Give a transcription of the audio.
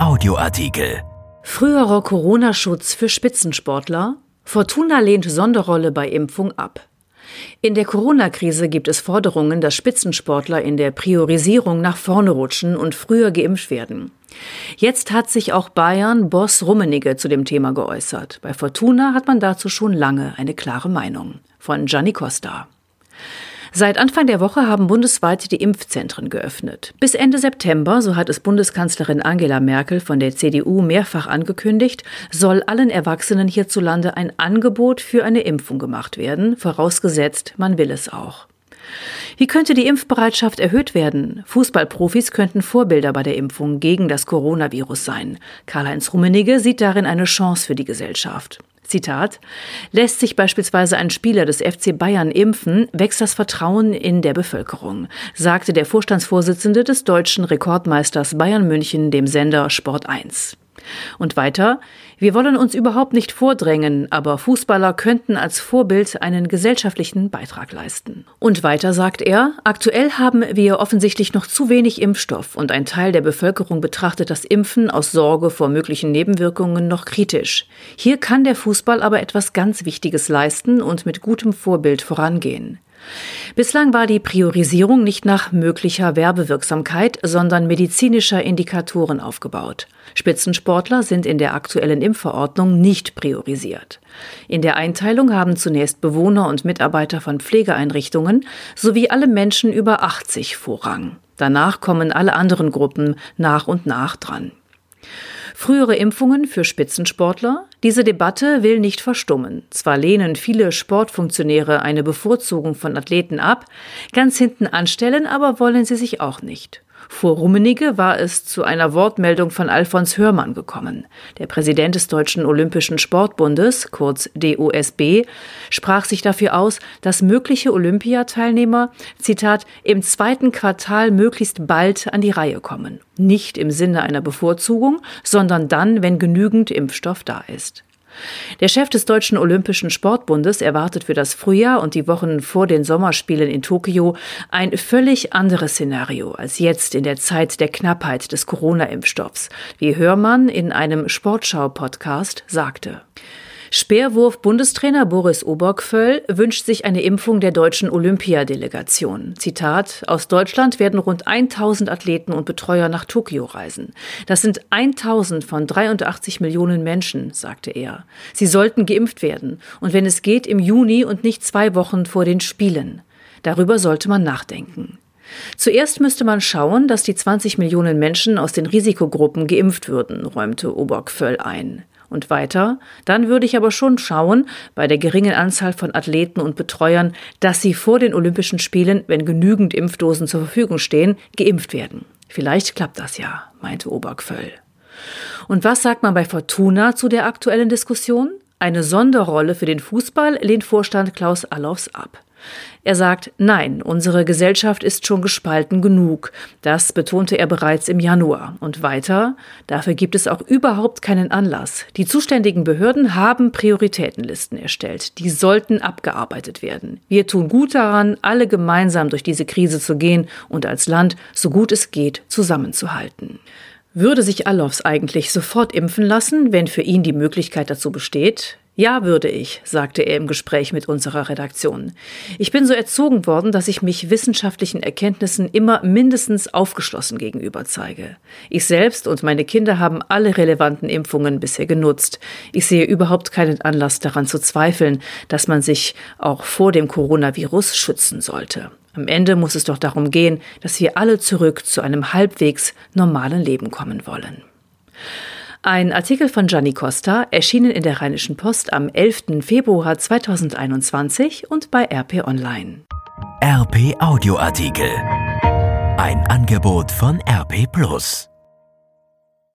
Audioartikel. Früherer Corona-Schutz für Spitzensportler. Fortuna lehnt Sonderrolle bei Impfung ab. In der Corona-Krise gibt es Forderungen, dass Spitzensportler in der Priorisierung nach vorne rutschen und früher geimpft werden. Jetzt hat sich auch Bayern-Boss Rummenigge zu dem Thema geäußert. Bei Fortuna hat man dazu schon lange eine klare Meinung. Von Gianni Costa. Seit Anfang der Woche haben bundesweit die Impfzentren geöffnet. Bis Ende September, so hat es Bundeskanzlerin Angela Merkel von der CDU mehrfach angekündigt, soll allen Erwachsenen hierzulande ein Angebot für eine Impfung gemacht werden, vorausgesetzt, man will es auch. Wie könnte die Impfbereitschaft erhöht werden? Fußballprofis könnten Vorbilder bei der Impfung gegen das Coronavirus sein. Karl-Heinz Rummenigge sieht darin eine Chance für die Gesellschaft. Zitat, lässt sich beispielsweise ein Spieler des FC Bayern impfen, wächst das Vertrauen in der Bevölkerung, sagte der Vorstandsvorsitzende des deutschen Rekordmeisters Bayern München dem Sender Sport 1. Und weiter, wir wollen uns überhaupt nicht vordrängen, aber Fußballer könnten als Vorbild einen gesellschaftlichen Beitrag leisten. Und weiter sagt er, aktuell haben wir offensichtlich noch zu wenig Impfstoff und ein Teil der Bevölkerung betrachtet das Impfen aus Sorge vor möglichen Nebenwirkungen noch kritisch. Hier kann der Fußball aber etwas ganz Wichtiges leisten und mit gutem Vorbild vorangehen. Bislang war die Priorisierung nicht nach möglicher Werbewirksamkeit, sondern medizinischer Indikatoren aufgebaut. Spitzensportler sind in der aktuellen Impfverordnung nicht priorisiert. In der Einteilung haben zunächst Bewohner und Mitarbeiter von Pflegeeinrichtungen sowie alle Menschen über 80 Vorrang. Danach kommen alle anderen Gruppen nach und nach dran. Frühere Impfungen für Spitzensportler? Diese Debatte will nicht verstummen. Zwar lehnen viele Sportfunktionäre eine Bevorzugung von Athleten ab, ganz hinten anstellen aber wollen sie sich auch nicht. Vor Rummenigge war es zu einer Wortmeldung von Alfons Hörmann gekommen. Der Präsident des Deutschen Olympischen Sportbundes, kurz DOSB, sprach sich dafür aus, dass mögliche Olympiateilnehmer, Zitat, im zweiten Quartal möglichst bald an die Reihe kommen. Nicht im Sinne einer Bevorzugung, sondern dann, wenn genügend Impfstoff da ist. Der Chef des Deutschen Olympischen Sportbundes erwartet für das Frühjahr und die Wochen vor den Sommerspielen in Tokio ein völlig anderes Szenario als jetzt in der Zeit der Knappheit des Corona-Impfstoffs, wie Hörmann in einem Sportschau-Podcast sagte. Speerwurf-Bundestrainer Boris Obergvöll wünscht sich eine Impfung der deutschen Olympiadelegation. Zitat: Aus Deutschland werden rund 1000 Athleten und Betreuer nach Tokio reisen. Das sind 1000 von 83 Millionen Menschen, sagte er. Sie sollten geimpft werden. Und wenn es geht, im Juni und nicht zwei Wochen vor den Spielen. Darüber sollte man nachdenken. Zuerst müsste man schauen, dass die 20 Millionen Menschen aus den Risikogruppen geimpft würden, räumte Obergvöll ein. Und weiter, dann würde ich aber schon schauen, bei der geringen Anzahl von Athleten und Betreuern, dass sie vor den Olympischen Spielen, wenn genügend Impfdosen zur Verfügung stehen, geimpft werden. Vielleicht klappt das ja, meinte Obergvöll. Und was sagt man bei Fortuna zu der aktuellen Diskussion? Eine Sonderrolle für den Fußball lehnt Vorstand Klaus Allofs ab. Er sagt, nein, unsere Gesellschaft ist schon gespalten genug. Das betonte er bereits im Januar. Und weiter, dafür gibt es auch überhaupt keinen Anlass. Die zuständigen Behörden haben Prioritätenlisten erstellt. Die sollten abgearbeitet werden. Wir tun gut daran, alle gemeinsam durch diese Krise zu gehen und als Land, so gut es geht, zusammenzuhalten. Würde sich Allofs eigentlich sofort impfen lassen, wenn für ihn die Möglichkeit dazu besteht? Ja, würde ich, sagte er im Gespräch mit unserer Redaktion. Ich bin so erzogen worden, dass ich mich wissenschaftlichen Erkenntnissen immer mindestens aufgeschlossen gegenüber zeige. Ich selbst und meine Kinder haben alle relevanten Impfungen bisher genutzt. Ich sehe überhaupt keinen Anlass daran zu zweifeln, dass man sich auch vor dem Coronavirus schützen sollte. Am Ende muss es doch darum gehen, dass wir alle zurück zu einem halbwegs normalen Leben kommen wollen. Ein Artikel von Gianni Costa, erschienen in der Rheinischen Post am 11. Februar 2021 und bei RP Online. RP Audioartikel. Ein Angebot von RP Plus.